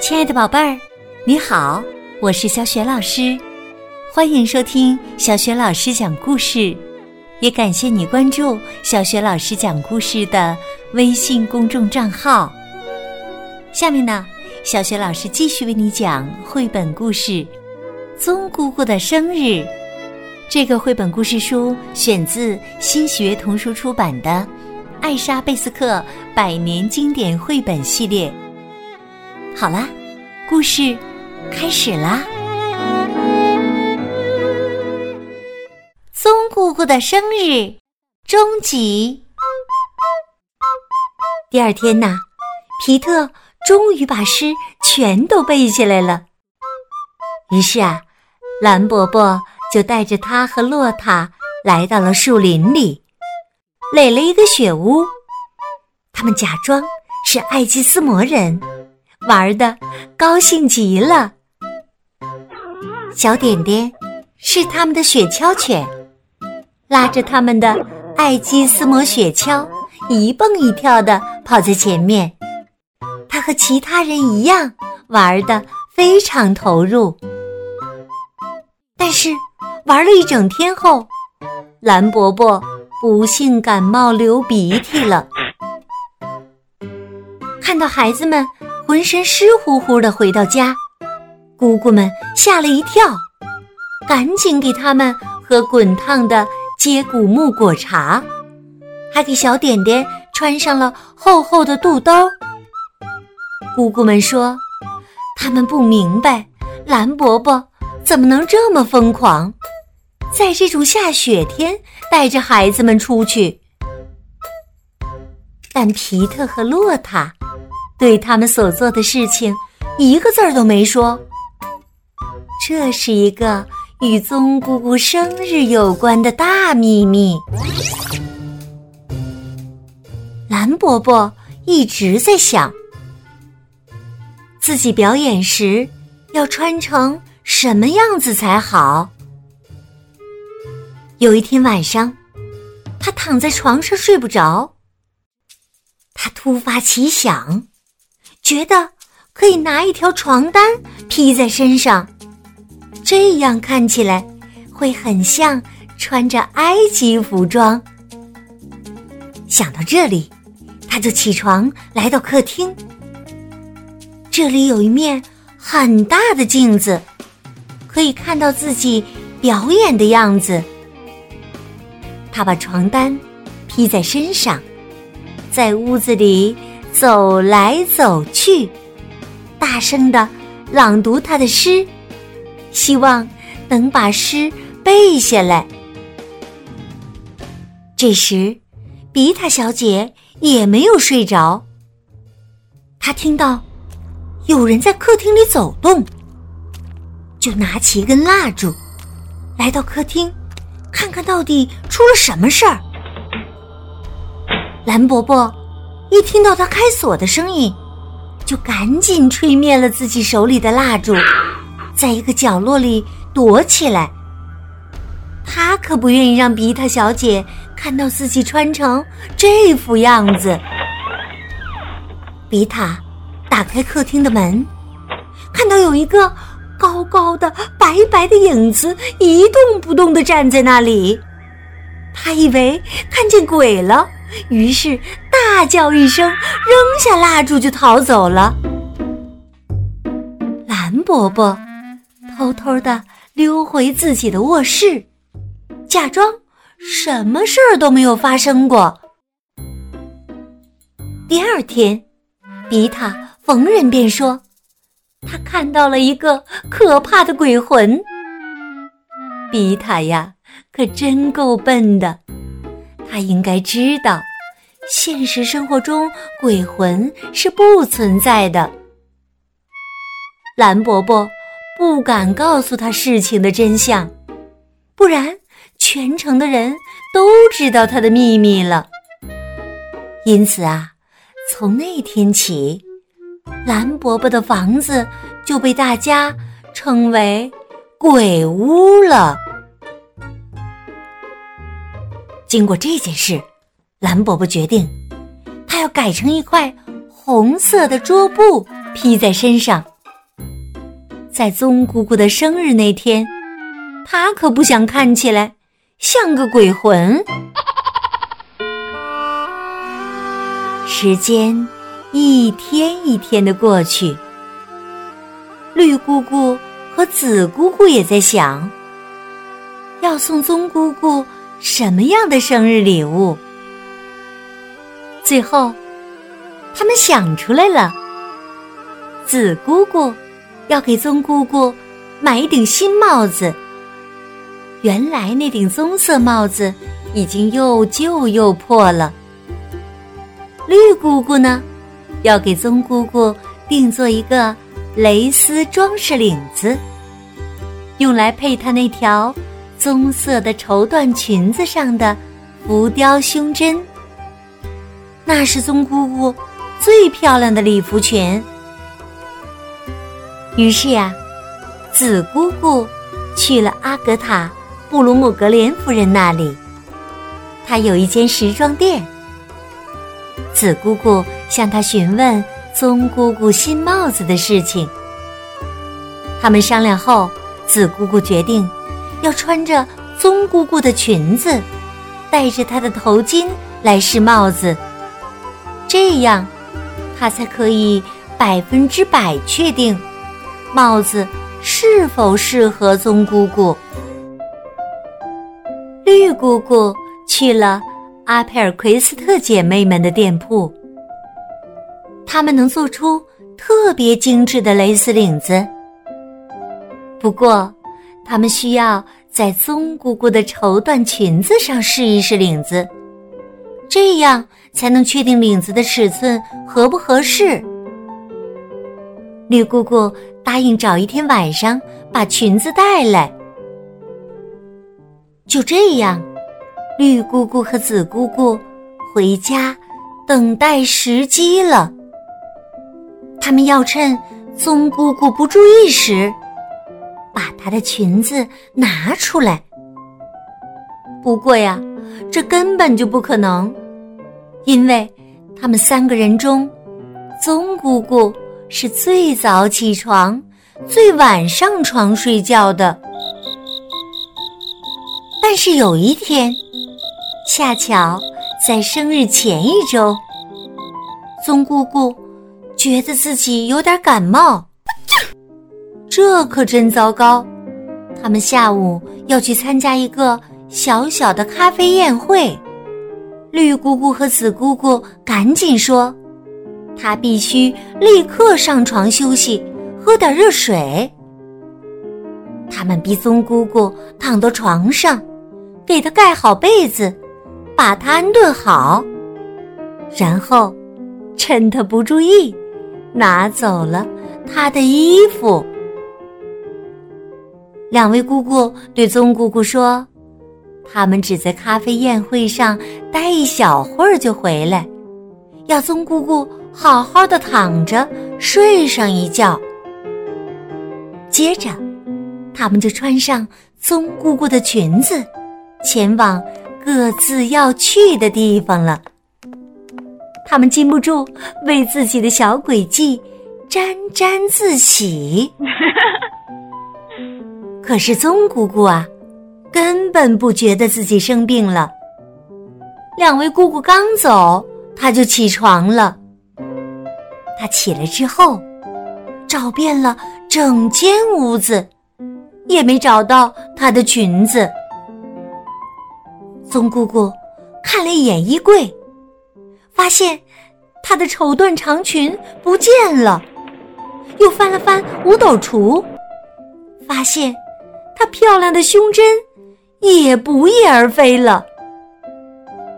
亲爱的宝贝儿，你好，我是小雪老师，欢迎收听小雪老师讲故事，也感谢你关注小雪老师讲故事的微信公众账号。下面呢，小雪老师继续为你讲绘本故事《棕姑姑的生日》。这个绘本故事书选自新学童书出版的《艾莎贝斯克百年经典绘本系列》。好啦，故事开始啦！棕姑姑的生日终极。第二天呐，皮特终于把诗全都背下来了。于是啊，蓝伯伯就带着他和洛塔来到了树林里，垒了一个雪屋。他们假装是爱基斯魔人。玩的高兴极了，小点点是他们的雪橇犬，拉着他们的爱基斯摩雪橇一蹦一跳的跑在前面。他和其他人一样玩的非常投入，但是玩了一整天后，蓝伯伯不幸感冒流鼻涕了。看到孩子们。浑身湿乎乎的回到家，姑姑们吓了一跳，赶紧给他们喝滚烫的接骨木果茶，还给小点点穿上了厚厚的肚兜。姑姑们说，他们不明白蓝伯伯怎么能这么疯狂，在这种下雪天带着孩子们出去。但皮特和洛塔。对他们所做的事情，一个字儿都没说。这是一个与棕姑姑生日有关的大秘密。蓝伯伯一直在想，自己表演时要穿成什么样子才好。有一天晚上，他躺在床上睡不着，他突发奇想。觉得可以拿一条床单披在身上，这样看起来会很像穿着埃及服装。想到这里，他就起床来到客厅。这里有一面很大的镜子，可以看到自己表演的样子。他把床单披在身上，在屋子里。走来走去，大声的朗读他的诗，希望能把诗背下来。这时，比塔小姐也没有睡着。她听到有人在客厅里走动，就拿起一根蜡烛，来到客厅，看看到底出了什么事儿。蓝伯伯。一听到他开锁的声音，就赶紧吹灭了自己手里的蜡烛，在一个角落里躲起来。他可不愿意让比塔小姐看到自己穿成这副样子。比塔打开客厅的门，看到有一个高高的、白白的影子一动不动的站在那里，他以为看见鬼了。于是大叫一声，扔下蜡烛就逃走了。蓝伯伯偷偷的溜回自己的卧室，假装什么事儿都没有发生过。第二天，比塔逢人便说，他看到了一个可怕的鬼魂。比塔呀，可真够笨的。他应该知道，现实生活中鬼魂是不存在的。蓝伯伯不敢告诉他事情的真相，不然全城的人都知道他的秘密了。因此啊，从那天起，蓝伯伯的房子就被大家称为“鬼屋”了。经过这件事，蓝伯伯决定，他要改成一块红色的桌布披在身上。在棕姑姑的生日那天，他可不想看起来像个鬼魂。时间一天一天的过去，绿姑姑和紫姑姑也在想，要送棕姑姑什么样的生日礼物。最后，他们想出来了。紫姑姑要给棕姑姑买一顶新帽子。原来那顶棕色帽子已经又旧又破了。绿姑姑呢，要给棕姑姑定做一个蕾丝装饰领子，用来配她那条棕色的绸缎裙子上的浮雕胸针。那是棕姑姑最漂亮的礼服裙。于是呀，紫姑姑去了阿格塔布鲁姆格连夫人那里。她有一间时装店。紫姑姑向他询问棕姑姑新帽子的事情。他们商量后，紫姑姑决定要穿着棕姑姑的裙子，戴着她的头巾来试帽子。这样，他才可以百分之百确定帽子是否适合棕姑姑。绿姑姑去了阿佩尔奎斯特姐妹们的店铺，他们能做出特别精致的蕾丝领子。不过，他们需要在棕姑姑的绸缎裙子上试一试领子。这样才能确定领子的尺寸合不合适。绿姑姑答应找一天晚上把裙子带来。就这样，绿姑姑和紫姑姑回家等待时机了。他们要趁棕姑姑不注意时，把她的裙子拿出来。不过呀。这根本就不可能，因为他们三个人中，棕姑姑是最早起床、最晚上床睡觉的。但是有一天，恰巧在生日前一周，棕姑姑觉得自己有点感冒，这可真糟糕。他们下午要去参加一个。小小的咖啡宴会，绿姑姑和紫姑姑赶紧说：“她必须立刻上床休息，喝点热水。”他们逼棕姑姑躺到床上，给她盖好被子，把她安顿好，然后趁她不注意，拿走了她的衣服。两位姑姑对棕姑姑说。他们只在咖啡宴会上待一小会儿就回来，要棕姑姑好好的躺着睡上一觉。接着，他们就穿上棕姑姑的裙子，前往各自要去的地方了。他们禁不住为自己的小诡计沾沾自喜。可是棕姑姑啊！根本不觉得自己生病了。两位姑姑刚走，她就起床了。她起来之后，找遍了整间屋子，也没找到她的裙子。棕姑姑看了一眼衣柜，发现她的绸缎长裙不见了，又翻了翻五斗橱，发现她漂亮的胸针。也不翼而飞了，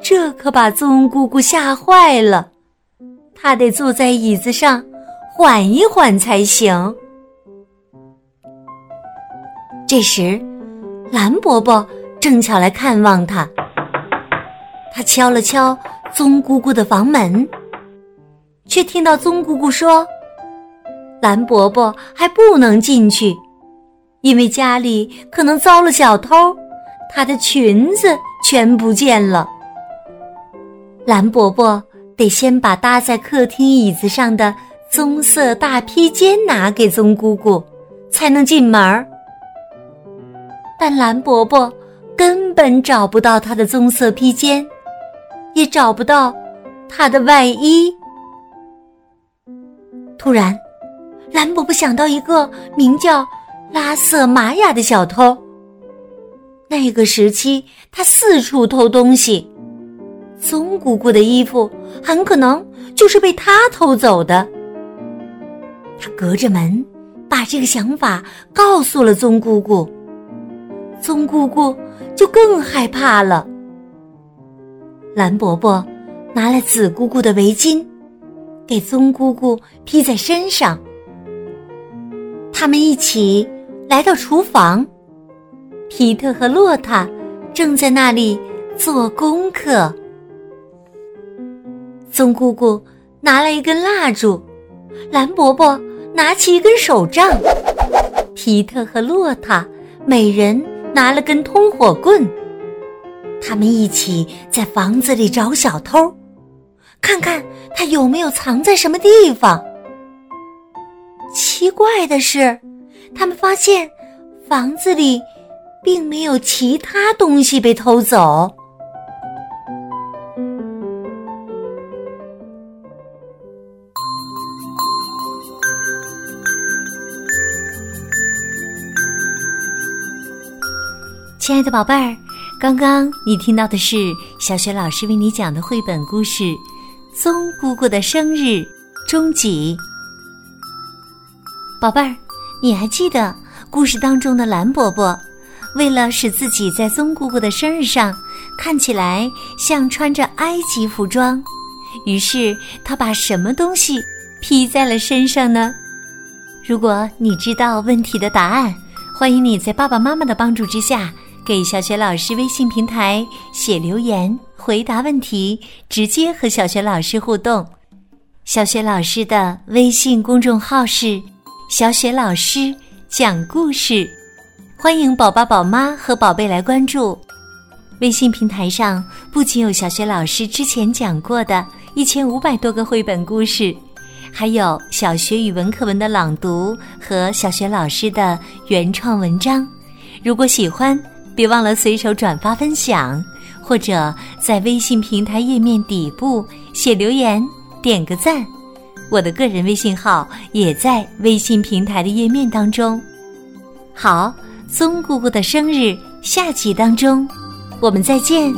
这可把棕姑姑吓坏了，她得坐在椅子上缓一缓才行。这时，蓝伯伯正巧来看望她，他敲了敲棕姑姑的房门，却听到棕姑姑说：“蓝伯伯还不能进去，因为家里可能遭了小偷。”她的裙子全不见了。蓝伯伯得先把搭在客厅椅子上的棕色大披肩拿给棕姑姑，才能进门儿。但蓝伯伯根本找不到他的棕色披肩，也找不到他的外衣。突然，蓝伯伯想到一个名叫拉瑟玛雅的小偷。那个时期，他四处偷东西。棕姑姑的衣服很可能就是被他偷走的。他隔着门把这个想法告诉了棕姑姑，棕姑姑就更害怕了。蓝伯伯拿了紫姑姑的围巾，给棕姑姑披在身上。他们一起来到厨房，皮特和洛塔正在那里做功课。棕姑姑拿了一根蜡烛，蓝伯伯拿起一根手杖，皮特和洛塔每人拿了根通火棍。他们一起在房子里找小偷，看看他有没有藏在什么地方。奇怪的是，他们发现房子里并没有其他东西被偷走。亲爱的宝贝儿，刚刚你听到的是小雪老师为你讲的绘本故事《棕姑姑的生日》终极。宝贝儿，你还记得故事当中的蓝伯伯，为了使自己在棕姑姑的生日上看起来像穿着埃及服装，于是他把什么东西披在了身上呢？如果你知道问题的答案，欢迎你在爸爸妈妈的帮助之下。给小雪老师微信平台写留言，回答问题，直接和小雪老师互动。小雪老师的微信公众号是“小雪老师讲故事”，欢迎宝宝、宝妈和宝贝来关注。微信平台上不仅有小雪老师之前讲过的一千五百多个绘本故事，还有小学语文课文的朗读和小雪老师的原创文章。如果喜欢，别忘了随手转发分享，或者在微信平台页面底部写留言、点个赞。我的个人微信号也在微信平台的页面当中。好，松姑姑的生日下集当中，我们再见。